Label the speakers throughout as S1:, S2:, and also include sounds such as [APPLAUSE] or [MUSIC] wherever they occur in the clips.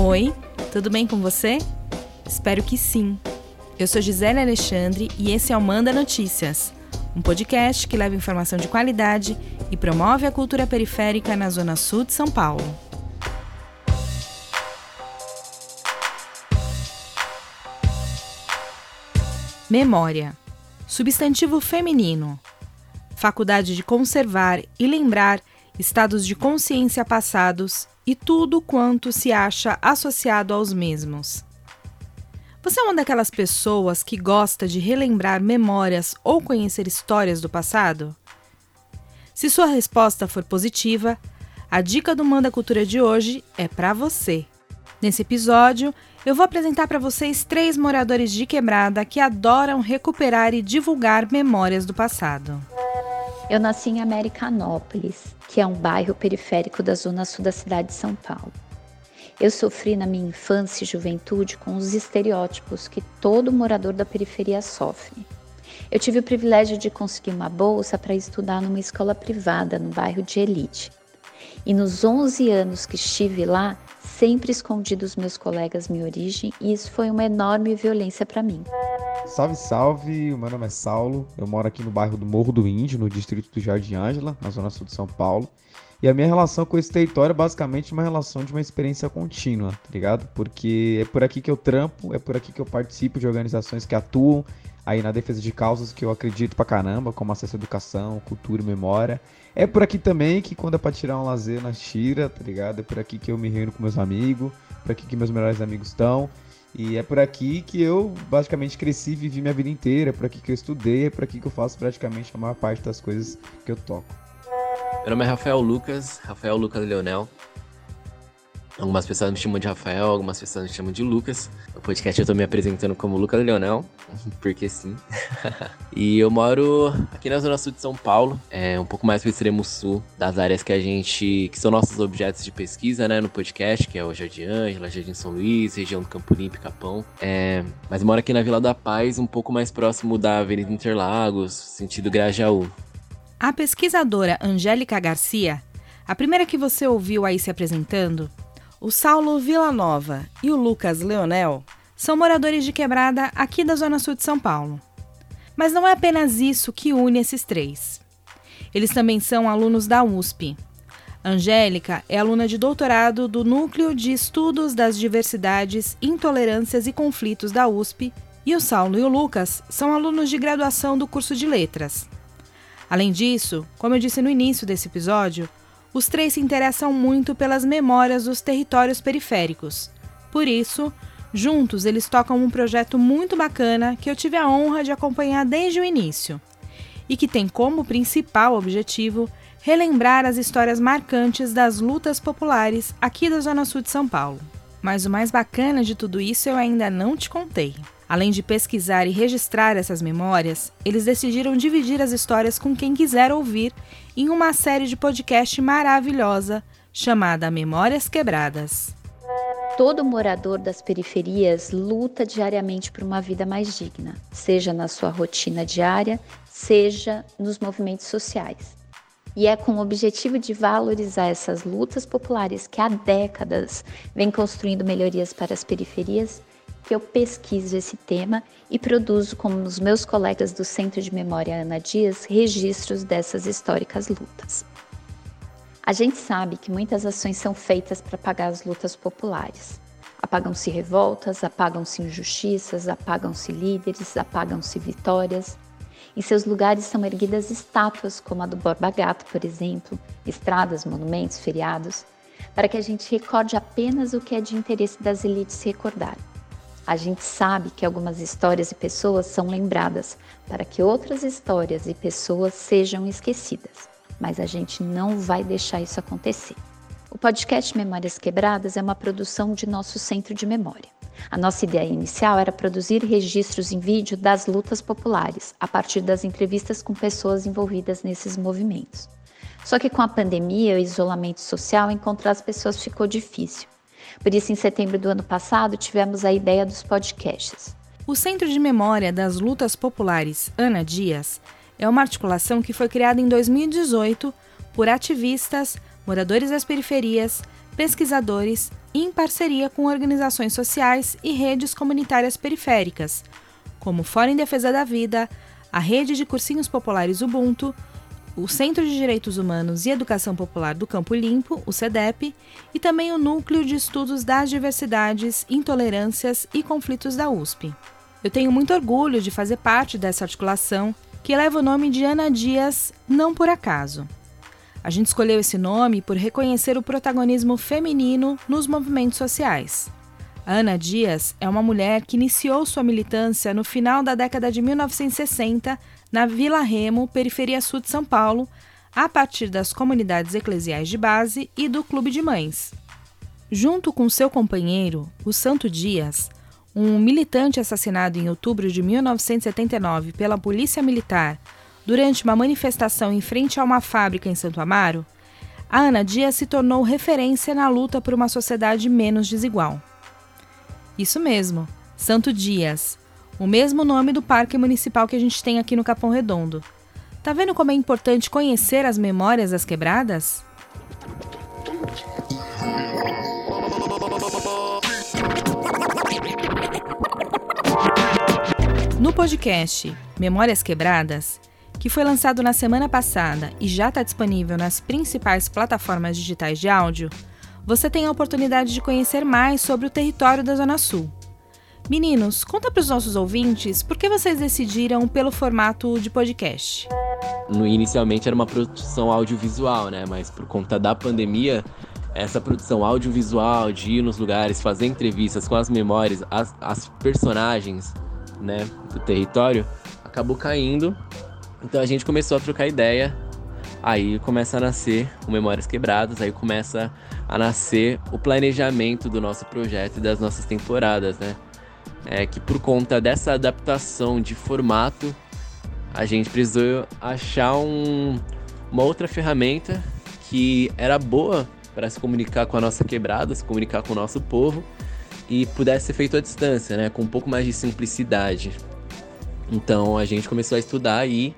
S1: Oi, tudo bem com você? Espero que sim. Eu sou Gisele Alexandre e esse é o Manda Notícias, um podcast que leva informação de qualidade e promove a cultura periférica na Zona Sul de São Paulo. Memória. Substantivo feminino. Faculdade de conservar e lembrar estados de consciência passados e tudo quanto se acha associado aos mesmos. Você é uma daquelas pessoas que gosta de relembrar memórias ou conhecer histórias do passado? Se sua resposta for positiva, a dica do Manda Cultura de hoje é para você. Nesse episódio, eu vou apresentar para vocês três moradores de quebrada que adoram recuperar e divulgar memórias do passado.
S2: Eu nasci em Americanópolis, que é um bairro periférico da zona sul da cidade de São Paulo. Eu sofri na minha infância e juventude com os estereótipos que todo morador da periferia sofre. Eu tive o privilégio de conseguir uma bolsa para estudar numa escola privada no bairro de Elite. E nos 11 anos que estive lá, sempre escondi dos meus colegas minha origem e isso foi uma enorme violência para mim.
S3: Salve, salve! Meu nome é Saulo. Eu moro aqui no bairro do Morro do Índio, no distrito do Jardim Ângela, na zona sul de São Paulo. E a minha relação com esse território é basicamente uma relação de uma experiência contínua, tá ligado? Porque é por aqui que eu trampo, é por aqui que eu participo de organizações que atuam aí na defesa de causas que eu acredito pra caramba, como acesso à educação, cultura e memória. É por aqui também que quando é pra tirar um lazer na tira, tá ligado? É por aqui que eu me reúno com meus amigos, por aqui que meus melhores amigos estão. E é por aqui que eu basicamente cresci e vivi minha vida inteira, é por aqui que eu estudei, é por aqui que eu faço praticamente a maior parte das coisas que eu toco.
S4: Meu nome é Rafael Lucas, Rafael Lucas Leonel. Algumas pessoas me chamam de Rafael, algumas pessoas me chamam de Lucas. No podcast eu tô me apresentando como Lucas Leonel, [LAUGHS] porque sim. [LAUGHS] e eu moro aqui na zona sul de São Paulo, é um pouco mais pro extremo sul das áreas que a gente. que são nossos objetos de pesquisa, né, no podcast, que é o Jardim Ângela, Jardim São Luís, região do Campo Limpo Capão. É, mas moro aqui na Vila da Paz, um pouco mais próximo da Avenida Interlagos, sentido Grajaú.
S1: A pesquisadora Angélica Garcia, a primeira que você ouviu aí se apresentando, o Saulo Villanova e o Lucas Leonel são moradores de quebrada aqui da Zona Sul de São Paulo. Mas não é apenas isso que une esses três. Eles também são alunos da USP. Angélica é aluna de doutorado do Núcleo de Estudos das Diversidades, Intolerâncias e Conflitos da USP, e o Saulo e o Lucas são alunos de graduação do curso de Letras. Além disso, como eu disse no início desse episódio, os três se interessam muito pelas memórias dos territórios periféricos. Por isso, juntos eles tocam um projeto muito bacana que eu tive a honra de acompanhar desde o início e que tem como principal objetivo relembrar as histórias marcantes das lutas populares aqui da Zona Sul de São Paulo. Mas o mais bacana de tudo isso eu ainda não te contei. Além de pesquisar e registrar essas memórias, eles decidiram dividir as histórias com quem quiser ouvir em uma série de podcast maravilhosa chamada Memórias Quebradas.
S2: Todo morador das periferias luta diariamente por uma vida mais digna, seja na sua rotina diária, seja nos movimentos sociais. E é com o objetivo de valorizar essas lutas populares que há décadas vem construindo melhorias para as periferias que eu pesquiso esse tema e produzo, com os meus colegas do Centro de Memória Ana Dias, registros dessas históricas lutas. A gente sabe que muitas ações são feitas para apagar as lutas populares. Apagam-se revoltas, apagam-se injustiças, apagam-se líderes, apagam-se vitórias. Em seus lugares são erguidas estátuas, como a do Borba Gato, por exemplo, estradas, monumentos, feriados, para que a gente recorde apenas o que é de interesse das elites recordar. A gente sabe que algumas histórias e pessoas são lembradas para que outras histórias e pessoas sejam esquecidas, mas a gente não vai deixar isso acontecer. O podcast Memórias Quebradas é uma produção de nosso centro de memória. A nossa ideia inicial era produzir registros em vídeo das lutas populares, a partir das entrevistas com pessoas envolvidas nesses movimentos. Só que com a pandemia e o isolamento social, encontrar as pessoas ficou difícil. Por isso, em setembro do ano passado, tivemos a ideia dos podcasts.
S1: O Centro de Memória das Lutas Populares Ana Dias é uma articulação que foi criada em 2018 por ativistas, moradores das periferias, pesquisadores, em parceria com organizações sociais e redes comunitárias periféricas, como Fórum em Defesa da Vida, a Rede de Cursinhos Populares Ubuntu, o Centro de Direitos Humanos e Educação Popular do Campo Limpo, o CEDEP, e também o Núcleo de Estudos das Diversidades, Intolerâncias e Conflitos da USP. Eu tenho muito orgulho de fazer parte dessa articulação que leva o nome de Ana Dias não por acaso. A gente escolheu esse nome por reconhecer o protagonismo feminino nos movimentos sociais. Ana Dias é uma mulher que iniciou sua militância no final da década de 1960 na Vila Remo, periferia sul de São Paulo, a partir das comunidades eclesiais de base e do Clube de Mães. Junto com seu companheiro, o Santo Dias, um militante assassinado em outubro de 1979 pela Polícia Militar durante uma manifestação em frente a uma fábrica em Santo Amaro, a Ana Dias se tornou referência na luta por uma sociedade menos desigual. Isso mesmo, Santo Dias, o mesmo nome do parque municipal que a gente tem aqui no Capão Redondo. Tá vendo como é importante conhecer as memórias das quebradas? No podcast Memórias Quebradas, que foi lançado na semana passada e já está disponível nas principais plataformas digitais de áudio, você tem a oportunidade de conhecer mais sobre o território da Zona Sul. Meninos, conta para os nossos ouvintes por que vocês decidiram pelo formato de podcast.
S4: Inicialmente era uma produção audiovisual, né? Mas por conta da pandemia, essa produção audiovisual de ir nos lugares, fazer entrevistas com as memórias, as, as personagens, né, do território, acabou caindo então a gente começou a trocar ideia, aí começa a nascer o Memórias Quebradas, aí começa a nascer o planejamento do nosso projeto e das nossas temporadas, né? É que por conta dessa adaptação de formato, a gente precisou achar um, uma outra ferramenta que era boa para se comunicar com a nossa quebrada, se comunicar com o nosso povo e pudesse ser feito à distância, né? Com um pouco mais de simplicidade. Então a gente começou a estudar e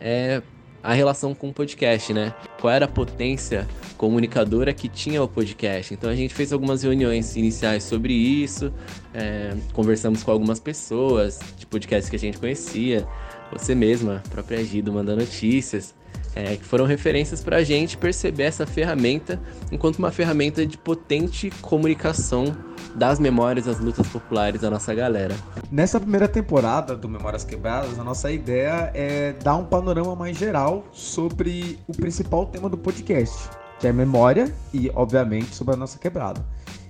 S4: é a relação com o podcast, né? Qual era a potência comunicadora que tinha o podcast? Então a gente fez algumas reuniões iniciais sobre isso, é, conversamos com algumas pessoas de podcasts que a gente conhecia, você mesma, a própria Gido, mandando notícias é, que foram referências para a gente perceber essa ferramenta enquanto uma ferramenta de potente comunicação das memórias das lutas populares da nossa galera.
S3: Nessa primeira temporada do Memórias Quebradas, a nossa ideia é dar um panorama mais geral sobre o principal tema do podcast, que é memória e, obviamente, sobre a nossa quebrada.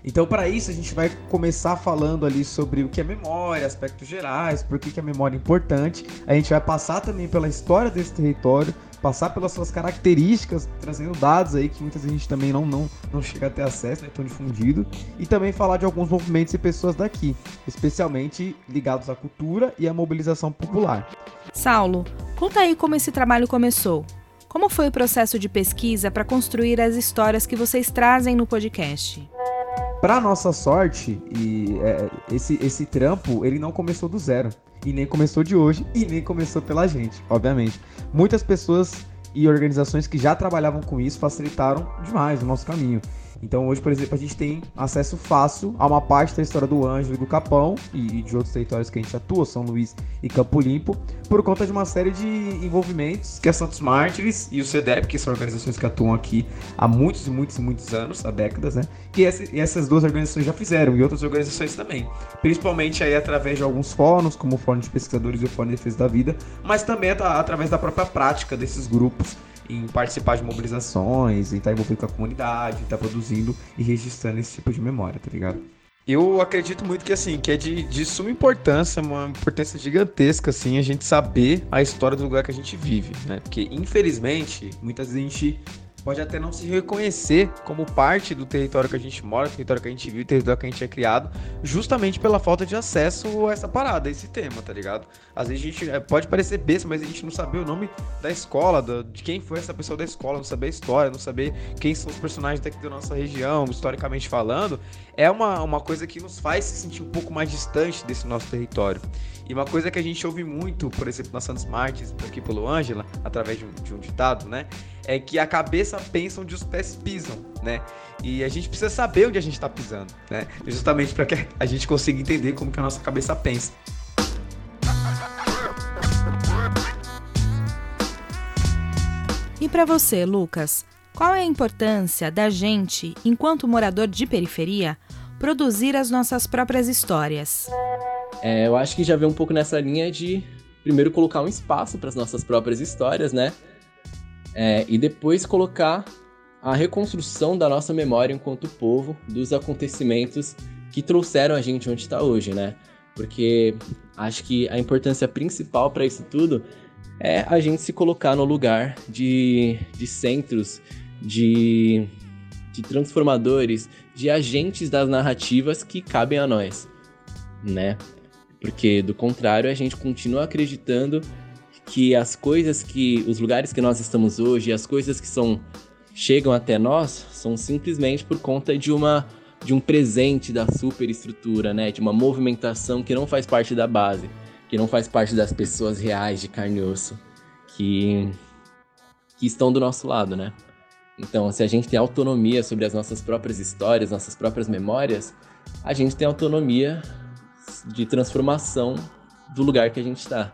S3: Então, para isso, a gente vai começar falando ali sobre o que é memória, aspectos gerais, por que, que a memória é importante. A gente vai passar também pela história desse território, passar pelas suas características, trazendo dados aí que muitas vezes a gente também não, não, não chega a ter acesso, é tão difundido, e também falar de alguns movimentos e pessoas daqui, especialmente ligados à cultura e à mobilização popular.
S1: Saulo, conta aí como esse trabalho começou. Como foi o processo de pesquisa para construir as histórias que vocês trazem no podcast?
S3: Para nossa sorte, e é, esse, esse trampo ele não começou do zero e nem começou de hoje e nem começou pela gente, obviamente. Muitas pessoas e organizações que já trabalhavam com isso facilitaram demais o nosso caminho. Então hoje, por exemplo, a gente tem acesso fácil a uma parte da história do Ângelo e do Capão e de outros territórios que a gente atua, São Luís e Campo Limpo, por conta de uma série de envolvimentos que a Santos Mártires e o CEDEP, que são organizações que atuam aqui há muitos e muitos e muitos anos, há décadas, né? Que essas duas organizações já fizeram e outras organizações também. Principalmente aí através de alguns fóruns, como o Fórum de Pesquisadores e o Fórum de Defesa da Vida, mas também através da própria prática desses grupos em participar de mobilizações, em estar envolvido com a comunidade, em estar produzindo e registrando esse tipo de memória, tá ligado? Eu acredito muito que assim, que é de, de suma importância, uma importância gigantesca, assim, a gente saber a história do lugar que a gente vive, né? Porque, infelizmente, muitas vezes a gente pode até não se reconhecer como parte do território que a gente mora, território que a gente vive, território que a gente é criado, justamente pela falta de acesso a essa parada, a esse tema, tá ligado? Às vezes a gente é, pode parecer besta, mas a gente não saber o nome da escola, de quem foi essa pessoa da escola, não saber a história, não saber quem são os personagens daqui da nossa região, historicamente falando, é uma, uma coisa que nos faz se sentir um pouco mais distante desse nosso território. E uma coisa que a gente ouve muito, por exemplo, na Santos Martins, aqui pelo Ângela, através de um, de um ditado, né? É que a cabeça pensa onde os pés pisam, né? E a gente precisa saber onde a gente está pisando, né? Justamente para que a gente consiga entender como que a nossa cabeça pensa.
S1: E para você, Lucas, qual é a importância da gente, enquanto morador de periferia, produzir as nossas próprias histórias?
S4: É, eu acho que já vem um pouco nessa linha de primeiro colocar um espaço para as nossas próprias histórias, né? É, e depois colocar a reconstrução da nossa memória enquanto povo dos acontecimentos que trouxeram a gente onde está hoje, né? Porque acho que a importância principal para isso tudo é a gente se colocar no lugar de, de centros, de, de transformadores, de agentes das narrativas que cabem a nós, né? Porque do contrário, a gente continua acreditando que as coisas que os lugares que nós estamos hoje, as coisas que são chegam até nós são simplesmente por conta de uma de um presente da superestrutura, né? De uma movimentação que não faz parte da base, que não faz parte das pessoas reais de carne e osso que que estão do nosso lado, né? Então, se a gente tem autonomia sobre as nossas próprias histórias, nossas próprias memórias, a gente tem autonomia de transformação do lugar que a gente está,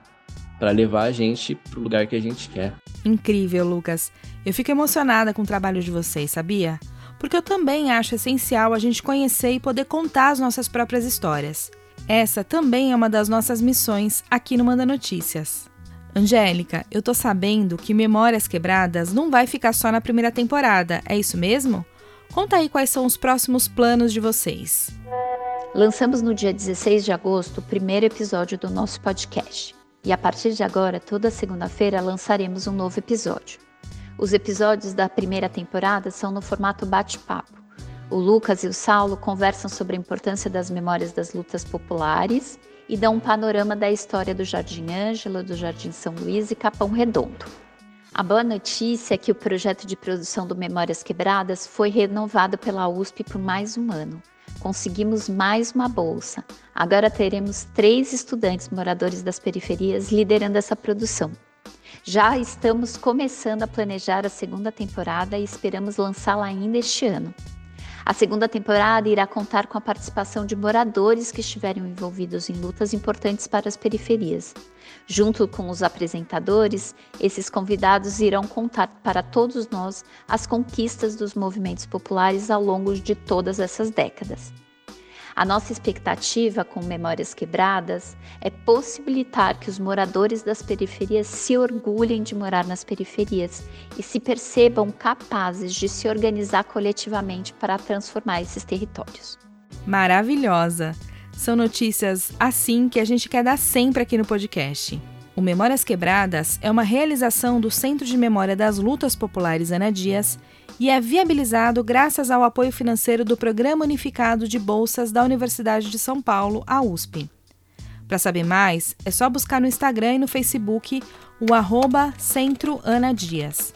S4: para levar a gente para o lugar que a gente quer.
S1: Incrível, Lucas. Eu fico emocionada com o trabalho de vocês, sabia? Porque eu também acho essencial a gente conhecer e poder contar as nossas próprias histórias. Essa também é uma das nossas missões aqui no Manda Notícias. Angélica, eu tô sabendo que Memórias Quebradas não vai ficar só na primeira temporada, é isso mesmo? Conta aí quais são os próximos planos de vocês.
S2: Lançamos no dia 16 de agosto o primeiro episódio do nosso podcast. E a partir de agora, toda segunda-feira, lançaremos um novo episódio. Os episódios da primeira temporada são no formato bate-papo. O Lucas e o Saulo conversam sobre a importância das memórias das lutas populares e dão um panorama da história do Jardim Ângela, do Jardim São Luís e Capão Redondo. A boa notícia é que o projeto de produção do Memórias Quebradas foi renovado pela USP por mais um ano. Conseguimos mais uma bolsa. Agora teremos três estudantes moradores das periferias liderando essa produção. Já estamos começando a planejar a segunda temporada e esperamos lançá-la ainda este ano. A segunda temporada irá contar com a participação de moradores que estiveram envolvidos em lutas importantes para as periferias. Junto com os apresentadores, esses convidados irão contar para todos nós as conquistas dos movimentos populares ao longo de todas essas décadas. A nossa expectativa com Memórias Quebradas é possibilitar que os moradores das periferias se orgulhem de morar nas periferias e se percebam capazes de se organizar coletivamente para transformar esses territórios.
S1: Maravilhosa! São notícias assim que a gente quer dar sempre aqui no podcast. O Memórias Quebradas é uma realização do Centro de Memória das Lutas Populares Ana Dias e é viabilizado graças ao apoio financeiro do Programa Unificado de Bolsas da Universidade de São Paulo, a USP. Para saber mais, é só buscar no Instagram e no Facebook o arroba Centro Ana Dias.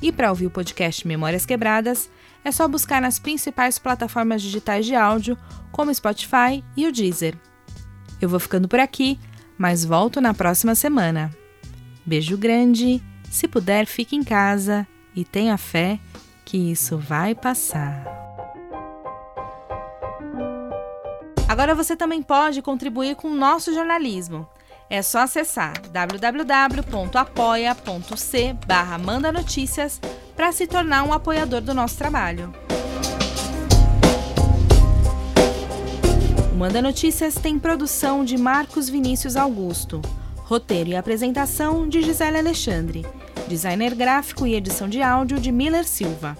S1: E para ouvir o podcast Memórias Quebradas, é só buscar nas principais plataformas digitais de áudio, como Spotify e o Deezer. Eu vou ficando por aqui, mas volto na próxima semana. Beijo grande, se puder, fique em casa e tenha fé que isso vai passar. Agora você também pode contribuir com o nosso jornalismo. É só acessar www.apoia.c barra para se tornar um apoiador do nosso trabalho. Manda Notícias tem produção de Marcos Vinícius Augusto, roteiro e apresentação de Gisele Alexandre designer gráfico e edição de áudio de Miller Silva.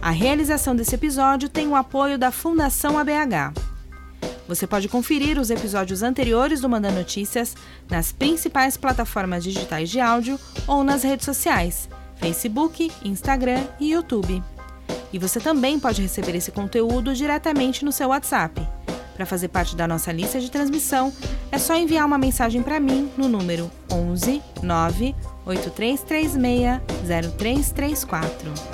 S1: A realização desse episódio tem o apoio da Fundação ABH. Você pode conferir os episódios anteriores do Manda Notícias nas principais plataformas digitais de áudio ou nas redes sociais, Facebook, Instagram e YouTube. E você também pode receber esse conteúdo diretamente no seu WhatsApp. Para fazer parte da nossa lista de transmissão, é só enviar uma mensagem para mim no número 11 9 8336 0334.